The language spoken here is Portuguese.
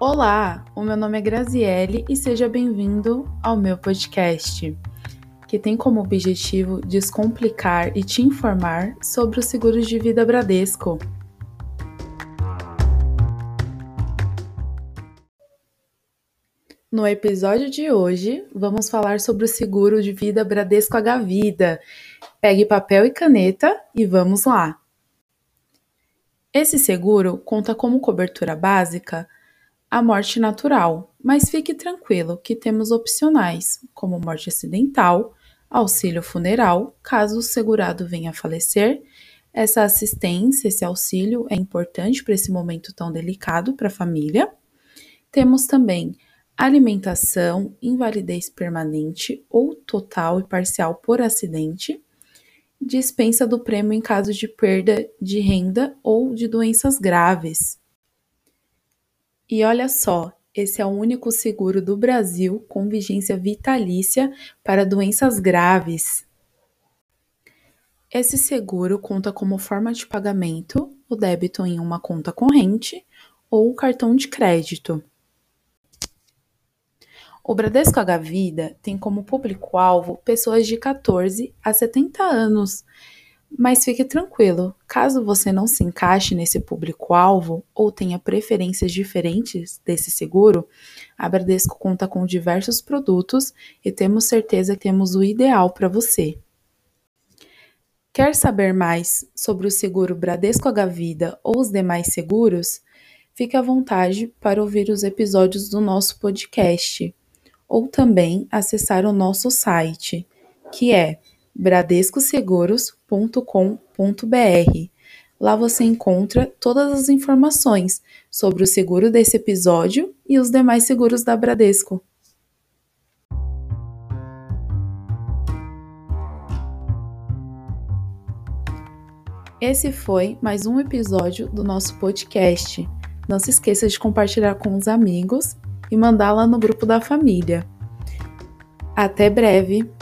Olá, o meu nome é Graziele e seja bem-vindo ao meu podcast, que tem como objetivo descomplicar e te informar sobre os seguros de vida Bradesco. No episódio de hoje, vamos falar sobre o seguro de vida Bradesco H-Vida. Pegue papel e caneta e vamos lá! Esse seguro conta como cobertura básica a morte natural, mas fique tranquilo que temos opcionais, como morte acidental, auxílio funeral, caso o segurado venha a falecer. Essa assistência, esse auxílio é importante para esse momento tão delicado para a família. Temos também alimentação, invalidez permanente ou total e parcial por acidente, dispensa do prêmio em caso de perda de renda ou de doenças graves. E olha só, esse é o único seguro do Brasil com vigência vitalícia para doenças graves. Esse seguro conta como forma de pagamento o débito em uma conta corrente ou cartão de crédito. O Bradesco H-Vida tem como público-alvo pessoas de 14 a 70 anos. Mas fique tranquilo, caso você não se encaixe nesse público-alvo ou tenha preferências diferentes desse seguro, a Bradesco conta com diversos produtos e temos certeza que temos o ideal para você. Quer saber mais sobre o seguro Bradesco H-Vida ou os demais seguros? Fique à vontade para ouvir os episódios do nosso podcast ou também acessar o nosso site, que é bradescoseguros.com.br. Lá você encontra todas as informações sobre o seguro desse episódio e os demais seguros da Bradesco. Esse foi mais um episódio do nosso podcast. Não se esqueça de compartilhar com os amigos e mandá-la no grupo da família. Até breve!